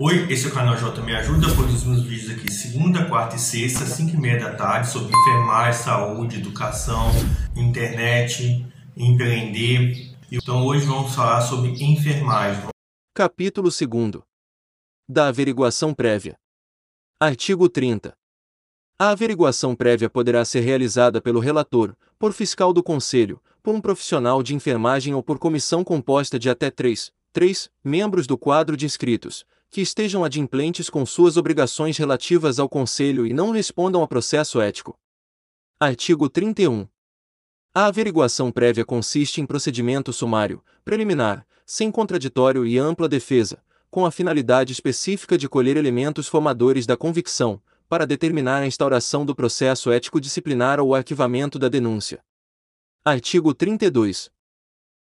Oi, esse é o canal J Me Ajuda, produzimos vídeos aqui segunda, quarta e sexta, 5 e meia da tarde, sobre enfermagem, saúde, educação, internet, empreender. Então hoje vamos falar sobre enfermagem. Capítulo 2 Da averiguação prévia. Artigo 30. A averiguação prévia poderá ser realizada pelo relator, por fiscal do conselho, por um profissional de enfermagem ou por comissão composta de até três, três membros do quadro de inscritos, que estejam adimplentes com suas obrigações relativas ao Conselho e não respondam a processo ético. Artigo 31. A averiguação prévia consiste em procedimento sumário, preliminar, sem contraditório e ampla defesa, com a finalidade específica de colher elementos formadores da convicção, para determinar a instauração do processo ético-disciplinar ou o arquivamento da denúncia. Artigo 32.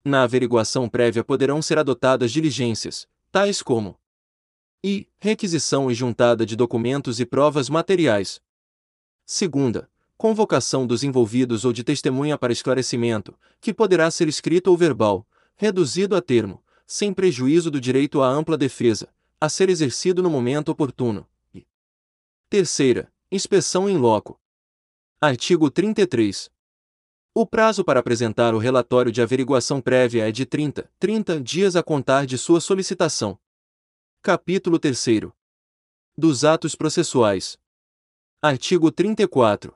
Na averiguação prévia poderão ser adotadas diligências, tais como e requisição e juntada de documentos e provas materiais. Segunda, convocação dos envolvidos ou de testemunha para esclarecimento, que poderá ser escrito ou verbal, reduzido a termo, sem prejuízo do direito à ampla defesa, a ser exercido no momento oportuno. E terceira, inspeção em loco. Artigo 33. O prazo para apresentar o relatório de averiguação prévia é de 30, 30 dias a contar de sua solicitação. Capítulo 3. Dos atos processuais. Artigo 34.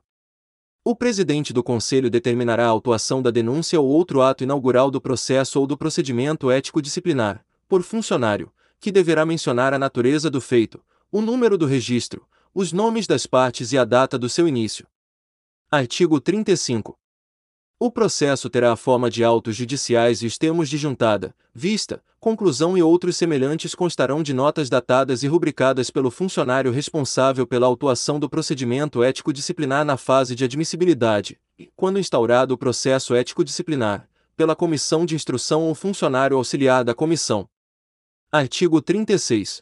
O presidente do Conselho determinará a autuação da denúncia ou outro ato inaugural do processo ou do procedimento ético-disciplinar, por funcionário, que deverá mencionar a natureza do feito, o número do registro, os nomes das partes e a data do seu início. Artigo 35. O processo terá a forma de autos judiciais e os termos de juntada, vista, conclusão e outros semelhantes constarão de notas datadas e rubricadas pelo funcionário responsável pela autuação do procedimento ético-disciplinar na fase de admissibilidade, e, quando instaurado o processo ético-disciplinar, pela comissão de instrução ou funcionário auxiliar da comissão. Artigo 36.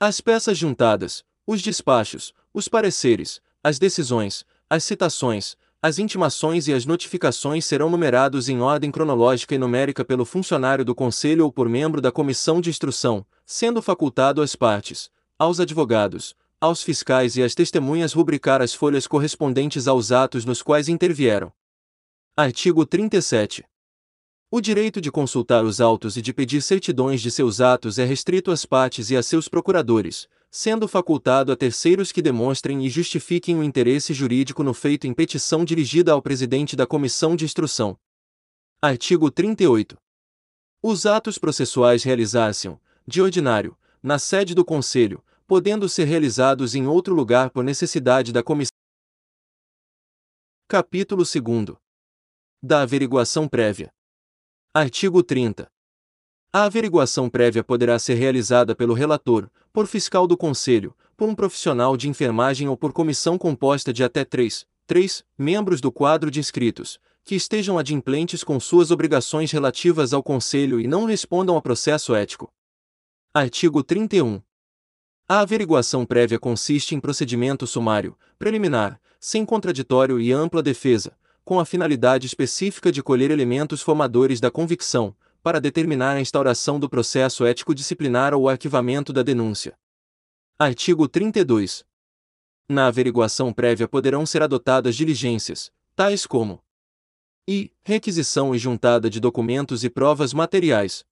As peças juntadas, os despachos, os pareceres, as decisões, as citações, as intimações e as notificações serão numerados em ordem cronológica e numérica pelo funcionário do Conselho ou por membro da comissão de instrução, sendo facultado às partes, aos advogados, aos fiscais e às testemunhas rubricar as folhas correspondentes aos atos nos quais intervieram. Artigo 37. O direito de consultar os autos e de pedir certidões de seus atos é restrito às partes e a seus procuradores, sendo facultado a terceiros que demonstrem e justifiquem o interesse jurídico no feito em petição dirigida ao presidente da Comissão de Instrução. Artigo 38. Os atos processuais realizar-se-ão, de ordinário, na sede do Conselho, podendo ser realizados em outro lugar por necessidade da comissão. Capítulo 2. Da averiguação prévia. Artigo 30. A averiguação prévia poderá ser realizada pelo relator, por fiscal do conselho, por um profissional de enfermagem ou por comissão composta de até três, três membros do quadro de inscritos, que estejam adimplentes com suas obrigações relativas ao conselho e não respondam a processo ético. Artigo 31. A averiguação prévia consiste em procedimento sumário, preliminar, sem contraditório e ampla defesa, com a finalidade específica de colher elementos formadores da convicção, para determinar a instauração do processo ético-disciplinar ou o arquivamento da denúncia. Artigo 32. Na averiguação prévia poderão ser adotadas diligências, tais como e requisição e juntada de documentos e provas materiais.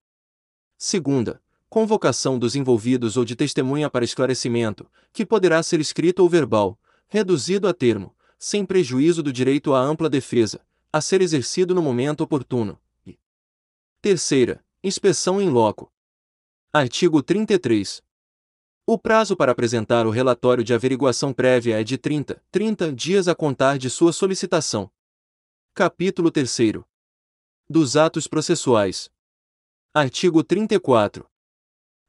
Segunda, convocação dos envolvidos ou de testemunha para esclarecimento, que poderá ser escrito ou verbal, reduzido a termo, sem prejuízo do direito à ampla defesa, a ser exercido no momento oportuno. Terceira, inspeção em loco. Artigo 33. O prazo para apresentar o relatório de averiguação prévia é de 30, 30 dias a contar de sua solicitação. Capítulo 3. Dos atos processuais. Artigo 34.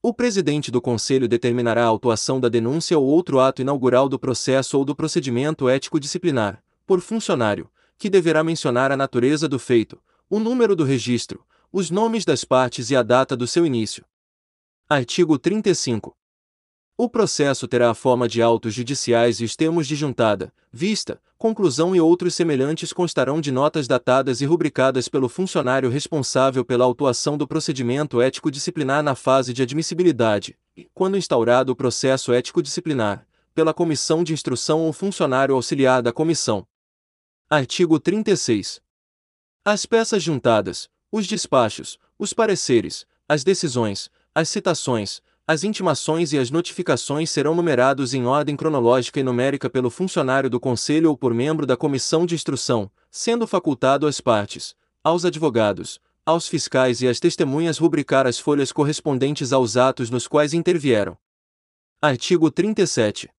O presidente do Conselho determinará a autuação da denúncia ou outro ato inaugural do processo ou do procedimento ético-disciplinar, por funcionário, que deverá mencionar a natureza do feito, o número do registro, os nomes das partes e a data do seu início. Artigo 35. O processo terá a forma de autos judiciais e os termos de juntada, vista, conclusão e outros semelhantes constarão de notas datadas e rubricadas pelo funcionário responsável pela autuação do procedimento ético-disciplinar na fase de admissibilidade, e, quando instaurado o processo ético-disciplinar, pela comissão de instrução ou funcionário auxiliar da comissão. Artigo 36. As peças juntadas, os despachos, os pareceres, as decisões, as citações, as intimações e as notificações serão numerados em ordem cronológica e numérica pelo funcionário do Conselho ou por membro da comissão de instrução, sendo facultado às partes, aos advogados, aos fiscais e às testemunhas rubricar as folhas correspondentes aos atos nos quais intervieram. Artigo 37.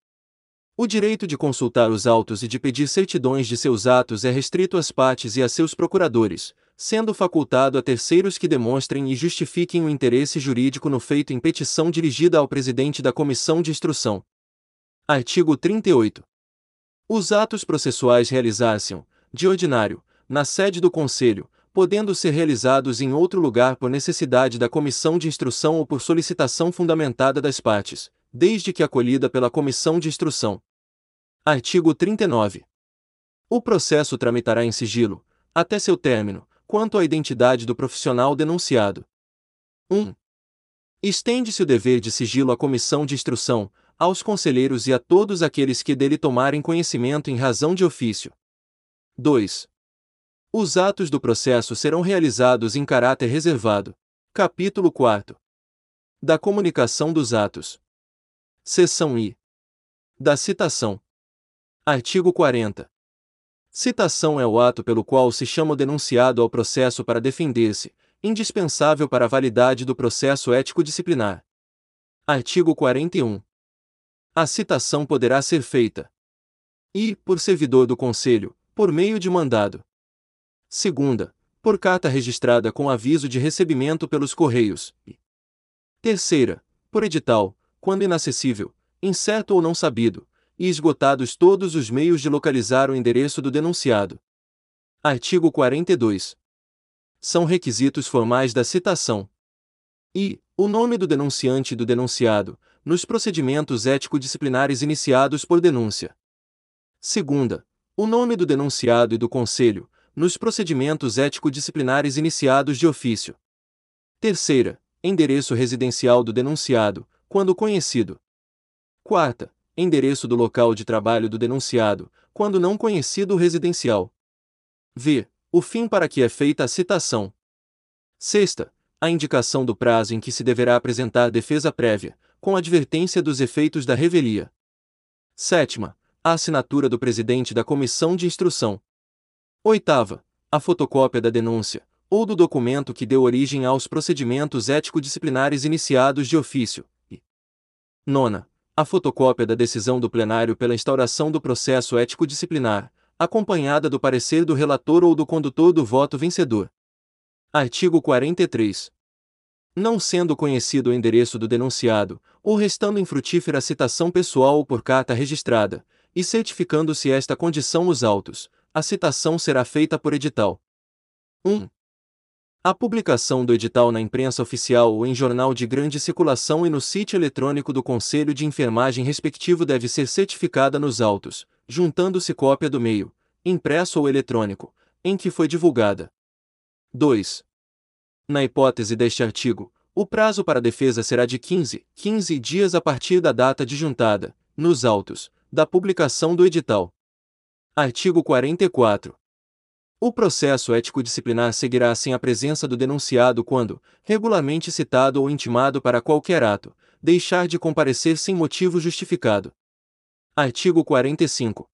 O direito de consultar os autos e de pedir certidões de seus atos é restrito às partes e a seus procuradores, sendo facultado a terceiros que demonstrem e justifiquem o interesse jurídico no feito em petição dirigida ao presidente da Comissão de Instrução. Artigo 38. Os atos processuais realizar-se, de ordinário, na sede do Conselho, podendo ser realizados em outro lugar por necessidade da Comissão de Instrução ou por solicitação fundamentada das partes, desde que acolhida pela Comissão de Instrução. Artigo 39. O processo tramitará em sigilo, até seu término, quanto à identidade do profissional denunciado. 1. Estende-se o dever de sigilo à comissão de instrução, aos conselheiros e a todos aqueles que dele tomarem conhecimento em razão de ofício. 2. Os atos do processo serão realizados em caráter reservado. Capítulo 4. Da comunicação dos atos. Seção I. Da citação. Artigo 40. Citação é o ato pelo qual se chama o denunciado ao processo para defender-se, indispensável para a validade do processo ético-disciplinar. Artigo 41. A citação poderá ser feita e, por servidor do Conselho, por meio de mandado. Segunda, por carta registrada com aviso de recebimento pelos Correios. Terceira, por edital, quando inacessível, incerto ou não sabido, e esgotados todos os meios de localizar o endereço do denunciado. Artigo 42. São requisitos formais da citação. E, o nome do denunciante e do denunciado, nos procedimentos ético-disciplinares iniciados por denúncia. Segunda, o nome do denunciado e do conselho, nos procedimentos ético-disciplinares iniciados de ofício. Terceira, endereço residencial do denunciado, quando conhecido. Quarta, endereço do local de trabalho do denunciado, quando não conhecido o residencial. V. O fim para que é feita a citação. Sexta. A indicação do prazo em que se deverá apresentar defesa prévia, com advertência dos efeitos da revelia. Sétima. A assinatura do presidente da comissão de instrução. Oitava. A fotocópia da denúncia, ou do documento que deu origem aos procedimentos ético-disciplinares iniciados de ofício. E nona a fotocópia da decisão do plenário pela instauração do processo ético-disciplinar, acompanhada do parecer do relator ou do condutor do voto vencedor. Artigo 43. Não sendo conhecido o endereço do denunciado, ou restando infrutífera citação pessoal ou por carta registrada, e certificando-se esta condição nos autos, a citação será feita por edital. 1. A publicação do edital na imprensa oficial ou em jornal de grande circulação e no sítio eletrônico do Conselho de Enfermagem respectivo deve ser certificada nos autos, juntando-se cópia do meio, impresso ou eletrônico, em que foi divulgada. 2. Na hipótese deste artigo, o prazo para defesa será de 15, 15 dias a partir da data de juntada, nos autos, da publicação do edital. Artigo 44. O processo ético-disciplinar seguirá sem a presença do denunciado quando, regularmente citado ou intimado para qualquer ato, deixar de comparecer sem motivo justificado. Artigo 45.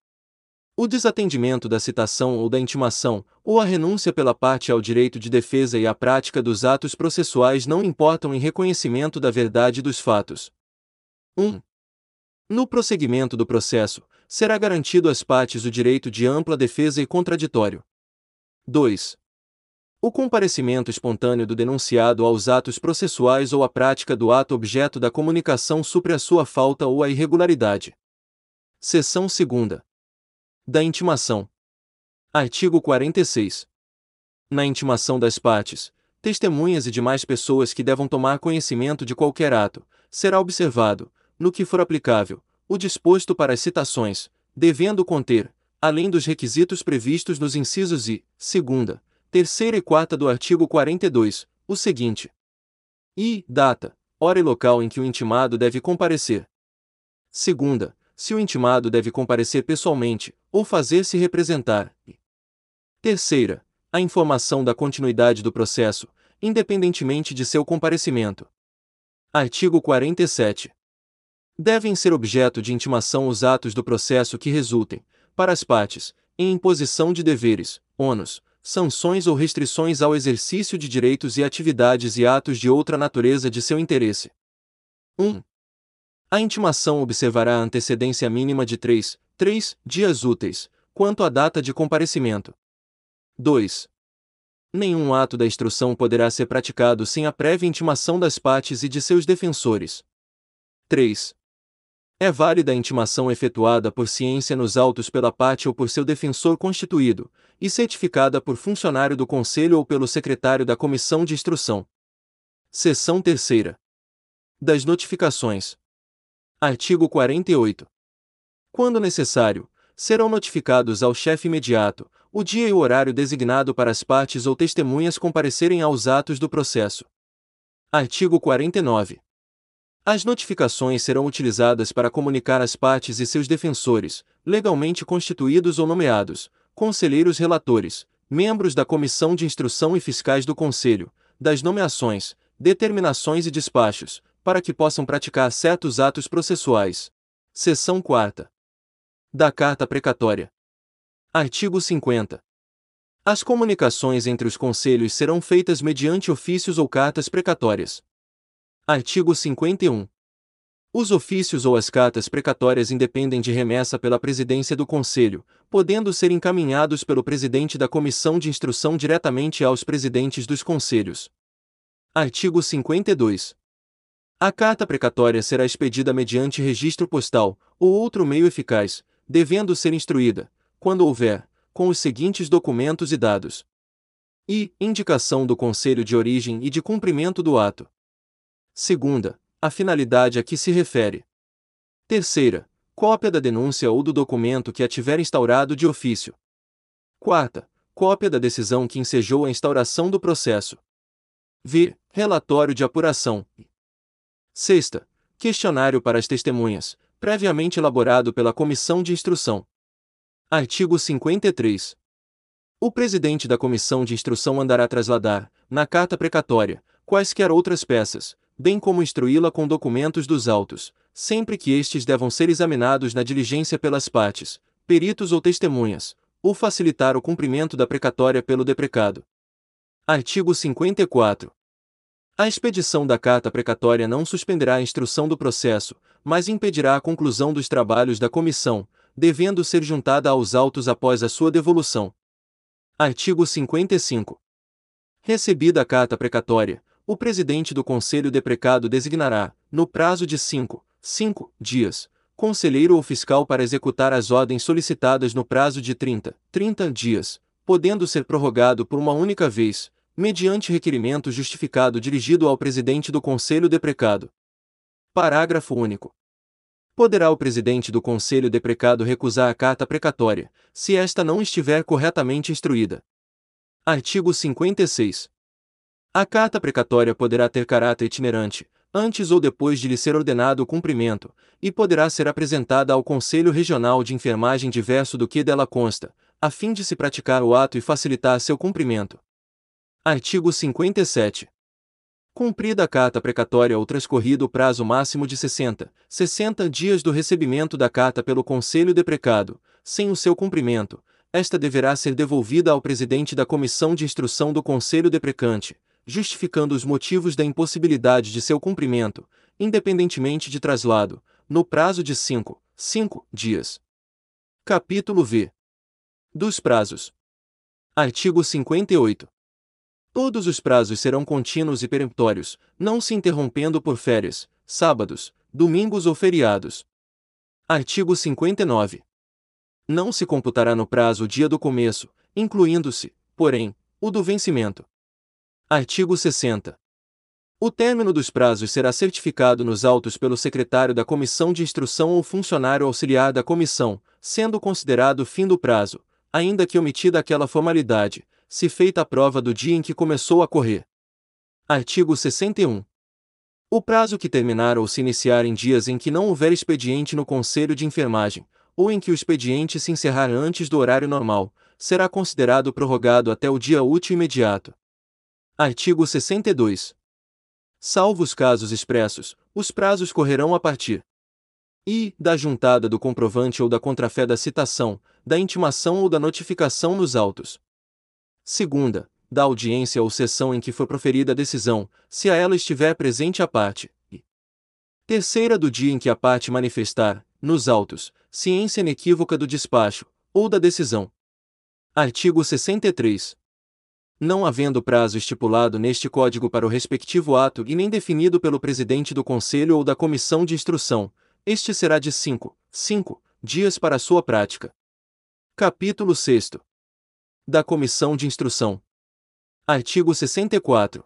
O desatendimento da citação ou da intimação, ou a renúncia pela parte ao direito de defesa e à prática dos atos processuais não importam em reconhecimento da verdade dos fatos. 1. No prosseguimento do processo, será garantido às partes o direito de ampla defesa e contraditório. 2. O comparecimento espontâneo do denunciado aos atos processuais ou a prática do ato objeto da comunicação supre a sua falta ou a irregularidade. Seção 2. Da intimação. Artigo 46. Na intimação das partes, testemunhas e demais pessoas que devam tomar conhecimento de qualquer ato, será observado, no que for aplicável, o disposto para as citações, devendo conter, além dos requisitos previstos nos incisos I, segunda, terceira e quarta do artigo 42, o seguinte: I. Data, hora e local em que o intimado deve comparecer. Segunda, se o intimado deve comparecer pessoalmente, ou fazer-se representar. Terceira, a informação da continuidade do processo, independentemente de seu comparecimento. Artigo 47. Devem ser objeto de intimação os atos do processo que resultem, para as partes, em imposição de deveres, ônus, sanções ou restrições ao exercício de direitos e atividades e atos de outra natureza de seu interesse. 1. A intimação observará a antecedência mínima de 3, 3 dias úteis, quanto à data de comparecimento. 2. Nenhum ato da instrução poderá ser praticado sem a prévia intimação das partes e de seus defensores. 3. É válida a intimação efetuada por ciência nos autos pela parte ou por seu defensor constituído, e certificada por funcionário do Conselho ou pelo secretário da Comissão de Instrução. Seção 3. Das notificações. Artigo 48. Quando necessário, serão notificados ao chefe imediato, o dia e o horário designado para as partes ou testemunhas comparecerem aos atos do processo. Artigo 49. As notificações serão utilizadas para comunicar às partes e seus defensores, legalmente constituídos ou nomeados, conselheiros relatores, membros da comissão de instrução e fiscais do Conselho, das nomeações, determinações e despachos, para que possam praticar certos atos processuais. Seção 4. Da Carta Precatória. Artigo 50. As comunicações entre os conselhos serão feitas mediante ofícios ou cartas precatórias. Artigo 51. Os ofícios ou as cartas precatórias independem de remessa pela presidência do Conselho, podendo ser encaminhados pelo presidente da comissão de instrução diretamente aos presidentes dos conselhos. Artigo 52. A carta precatória será expedida mediante registro postal ou outro meio eficaz, devendo ser instruída, quando houver, com os seguintes documentos e dados. I. Indicação do Conselho de origem e de cumprimento do ato. Segunda. A finalidade a que se refere. Terceira. Cópia da denúncia ou do documento que a tiver instaurado de ofício. Quarta. Cópia da decisão que ensejou a instauração do processo. V. Relatório de apuração. Sexta. Questionário para as testemunhas, previamente elaborado pela Comissão de Instrução. Artigo 53. O presidente da comissão de instrução mandará trasladar, na carta precatória, quaisquer outras peças, bem como instruí-la com documentos dos autos, sempre que estes devam ser examinados na diligência pelas partes, peritos ou testemunhas, ou facilitar o cumprimento da precatória pelo deprecado. Artigo 54. A expedição da carta precatória não suspenderá a instrução do processo, mas impedirá a conclusão dos trabalhos da comissão, devendo ser juntada aos autos após a sua devolução. Artigo 55. Recebida a carta precatória, o presidente do Conselho deprecado designará, no prazo de 5, 5 dias, conselheiro ou fiscal para executar as ordens solicitadas no prazo de 30, 30 dias, podendo ser prorrogado por uma única vez, mediante requerimento justificado dirigido ao presidente do Conselho deprecado. Parágrafo único. Poderá o presidente do conselho deprecado recusar a carta precatória, se esta não estiver corretamente instruída. Artigo 56. A carta precatória poderá ter caráter itinerante, antes ou depois de lhe ser ordenado o cumprimento, e poderá ser apresentada ao Conselho Regional de Enfermagem diverso do que dela consta, a fim de se praticar o ato e facilitar seu cumprimento. Artigo 57. Cumprida a carta precatória ou transcorrido o prazo máximo de 60, 60 dias do recebimento da carta pelo Conselho deprecado, sem o seu cumprimento, esta deverá ser devolvida ao presidente da Comissão de Instrução do Conselho deprecante, justificando os motivos da impossibilidade de seu cumprimento, independentemente de traslado, no prazo de 5, 5 dias. Capítulo V. Dos prazos. Artigo 58. Todos os prazos serão contínuos e peremptórios, não se interrompendo por férias, sábados, domingos ou feriados. Artigo 59. Não se computará no prazo o dia do começo, incluindo-se, porém, o do vencimento. Artigo 60. O término dos prazos será certificado nos autos pelo secretário da comissão de instrução ou funcionário auxiliar da comissão, sendo considerado fim do prazo, ainda que omitida aquela formalidade, se feita a prova do dia em que começou a correr. Artigo 61. O prazo que terminar ou se iniciar em dias em que não houver expediente no Conselho de Enfermagem, ou em que o expediente se encerrar antes do horário normal, será considerado prorrogado até o dia útil imediato. Artigo 62. Salvo os casos expressos, os prazos correrão a partir e da juntada do comprovante ou da contrafé da citação, da intimação ou da notificação nos autos. Segunda, da audiência ou sessão em que for proferida a decisão, se a ela estiver presente a parte. E terceira, do dia em que a parte manifestar, nos autos, ciência inequívoca do despacho, ou da decisão. Artigo 63. Não havendo prazo estipulado neste Código para o respectivo ato e nem definido pelo presidente do Conselho ou da Comissão de Instrução, este será de 5, 5 dias para sua prática. Capítulo 6. Da Comissão de Instrução. Artigo 64.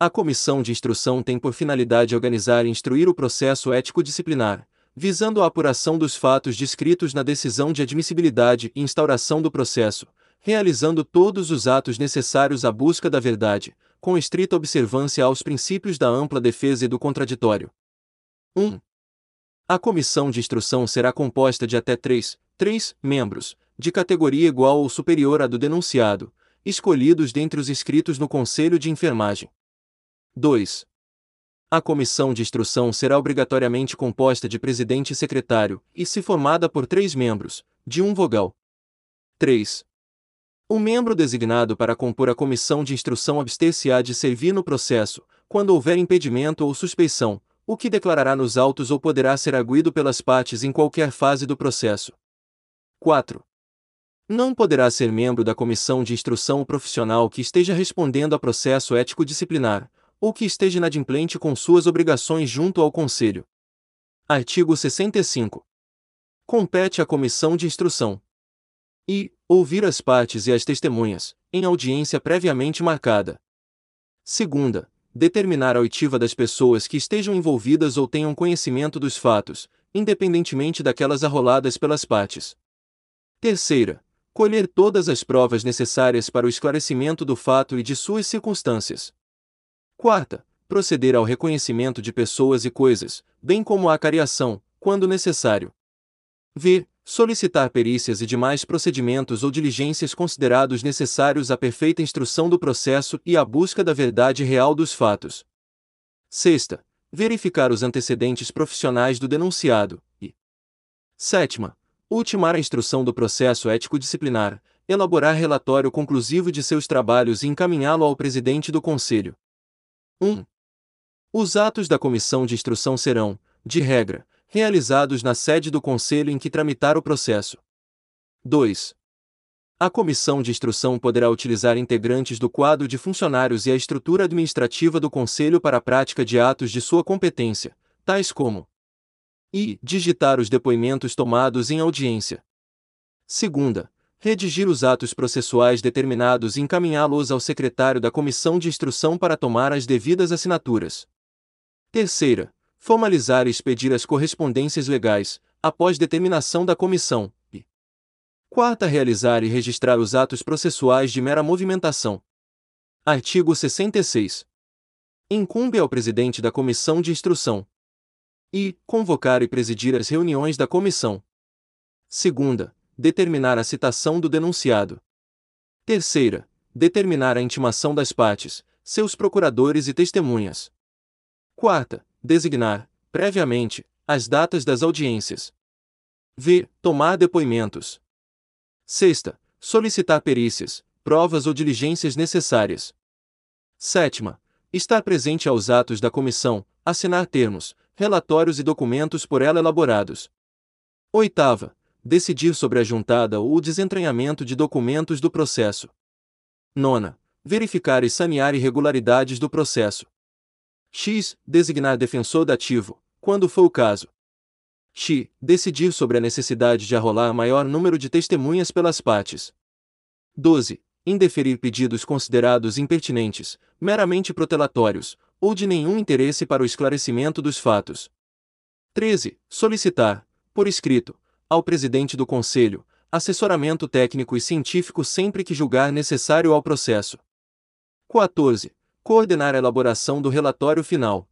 A Comissão de Instrução tem por finalidade organizar e instruir o processo ético-disciplinar, visando a apuração dos fatos descritos na decisão de admissibilidade e instauração do processo, realizando todos os atos necessários à busca da verdade, com estrita observância aos princípios da ampla defesa e do contraditório. 1. A comissão de instrução será composta de até três, três membros, de categoria igual ou superior à do denunciado, escolhidos dentre os inscritos no Conselho de Enfermagem. 2. A comissão de instrução será obrigatoriamente composta de presidente e secretário, e se formada por três membros, de um vogal. 3. O membro designado para compor a comissão de instrução abster-se-á de servir no processo, quando houver impedimento ou suspeição, o que declarará nos autos ou poderá ser arguído pelas partes em qualquer fase do processo. 4. Não poderá ser membro da comissão de instrução profissional que esteja respondendo a processo ético-disciplinar, ou que esteja inadimplente com suas obrigações junto ao Conselho. Artigo 65. Compete à comissão de instrução e ouvir as partes e as testemunhas, em audiência previamente marcada. Segunda, determinar a oitiva das pessoas que estejam envolvidas ou tenham conhecimento dos fatos, independentemente daquelas arroladas pelas partes. Terceira, colher todas as provas necessárias para o esclarecimento do fato e de suas circunstâncias. Quarta, proceder ao reconhecimento de pessoas e coisas, bem como à cariação, quando necessário. V. Solicitar perícias e demais procedimentos ou diligências considerados necessários à perfeita instrução do processo e à busca da verdade real dos fatos. Sexta. Verificar os antecedentes profissionais do denunciado. E. Sétima ultimar a instrução do processo ético-disciplinar, elaborar relatório conclusivo de seus trabalhos e encaminhá-lo ao presidente do Conselho. 1. Os atos da comissão de instrução serão, de regra, realizados na sede do Conselho em que tramitar o processo. 2. A comissão de instrução poderá utilizar integrantes do quadro de funcionários e a estrutura administrativa do Conselho para a prática de atos de sua competência, tais como e digitar os depoimentos tomados em audiência. Segunda, redigir os atos processuais determinados e encaminhá-los ao secretário da comissão de instrução para tomar as devidas assinaturas. Terceira, formalizar e expedir as correspondências legais, após determinação da comissão. Quarta, realizar e registrar os atos processuais de mera movimentação. Artigo 66. Incumbe ao presidente da comissão de instrução, e convocar e presidir as reuniões da comissão. Segunda, determinar a citação do denunciado. Terceira, determinar a intimação das partes, seus procuradores e testemunhas. Quarta, designar, previamente, as datas das audiências. V. Tomar depoimentos. Sexta, solicitar perícias, provas ou diligências necessárias. Sétima, estar presente aos atos da comissão, assinar termos, relatórios e documentos por ela elaborados. Oitava, decidir sobre a juntada ou o desentranhamento de documentos do processo. Nona, verificar e sanear irregularidades do processo. X. Designar defensor dativo, quando for o caso. X. Decidir sobre a necessidade de arrolar maior número de testemunhas pelas partes. 12. Indeferir pedidos considerados impertinentes, meramente protelatórios, ou de nenhum interesse para o esclarecimento dos fatos. 13. Solicitar, por escrito, ao presidente do Conselho, assessoramento técnico e científico sempre que julgar necessário ao processo. 14. Coordenar a elaboração do relatório final.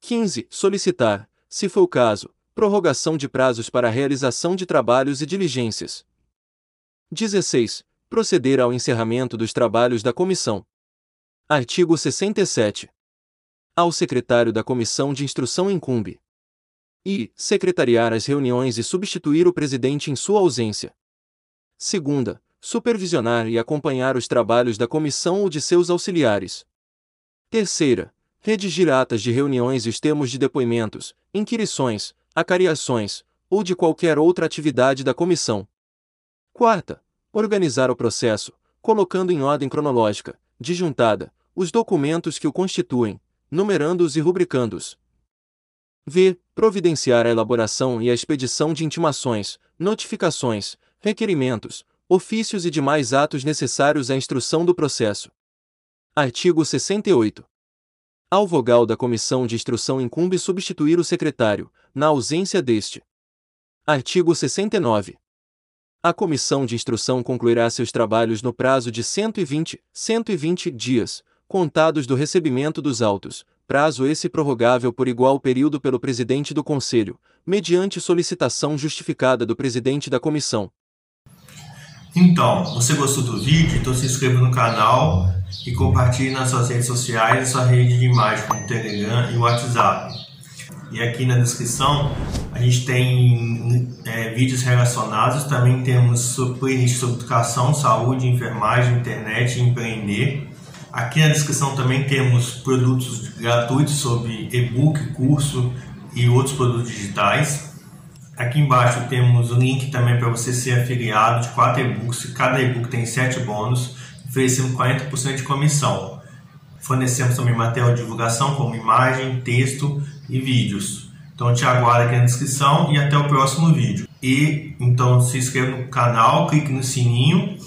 15. Solicitar, se for o caso, prorrogação de prazos para a realização de trabalhos e diligências. 16. Proceder ao encerramento dos trabalhos da comissão. Artigo 67. Ao secretário da comissão de instrução incumbe e secretariar as reuniões e substituir o presidente em sua ausência. Segunda, supervisionar e acompanhar os trabalhos da comissão ou de seus auxiliares. Terceira, redigir atas de reuniões e os termos de depoimentos, inquirições, acariações ou de qualquer outra atividade da comissão. Quarta, organizar o processo, colocando em ordem cronológica, disjuntada, os documentos que o constituem, numerando-os e rubricando-os. V. Providenciar a elaboração e a expedição de intimações, notificações, requerimentos, ofícios e demais atos necessários à instrução do processo. Artigo 68. Ao vogal da comissão de instrução incumbe substituir o secretário, na ausência deste. Artigo 69. A comissão de instrução concluirá seus trabalhos no prazo de 120, 120 dias, contados do recebimento dos autos, prazo esse prorrogável por igual período pelo presidente do Conselho, mediante solicitação justificada do presidente da comissão. Então, você gostou do vídeo? Então se inscreva no canal e compartilhe nas suas redes sociais e sua rede de imagem como Telegram e WhatsApp. E aqui na descrição a gente tem é, vídeos relacionados, também temos playlist sobre educação, saúde, enfermagem, internet e empreender. Aqui na descrição também temos produtos gratuitos sobre e-book, curso e outros produtos digitais. Aqui embaixo temos o link também para você ser afiliado de quatro e-books. Cada e-book tem 7 bônus, oferecendo 40% de comissão. Fornecemos também material de divulgação como imagem, texto e vídeos. Então te aguardo aqui na descrição e até o próximo vídeo. E então se inscreva no canal, clique no sininho